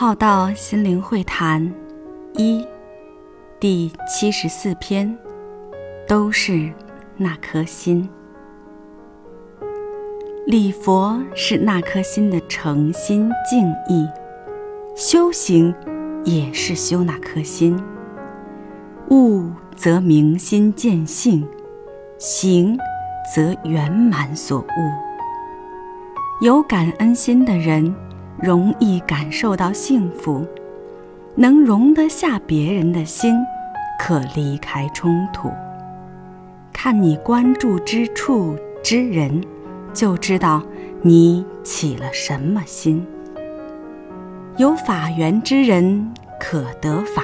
浩道心灵会谈一第七十四篇，都是那颗心。礼佛是那颗心的诚心敬意，修行也是修那颗心。悟则明心见性，行则圆满所悟。有感恩心的人。容易感受到幸福，能容得下别人的心，可离开冲突。看你关注之处之人，就知道你起了什么心。有法缘之人可得法，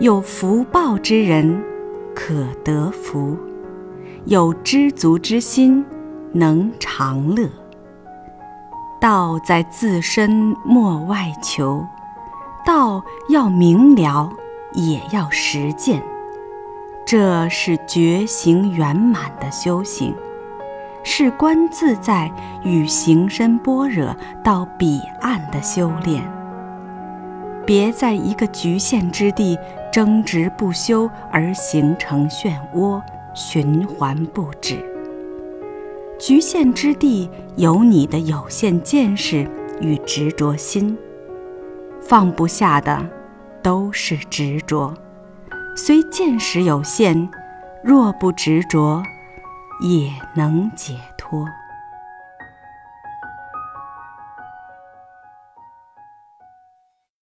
有福报之人可得福，有知足之心能常乐。道在自身，莫外求。道要明了，也要实践。这是觉行圆满的修行，是观自在与行深般若到彼岸的修炼。别在一个局限之地争执不休，而形成漩涡，循环不止。局限之地有你的有限见识与执着心，放不下的都是执着。虽见识有限，若不执着，也能解脱。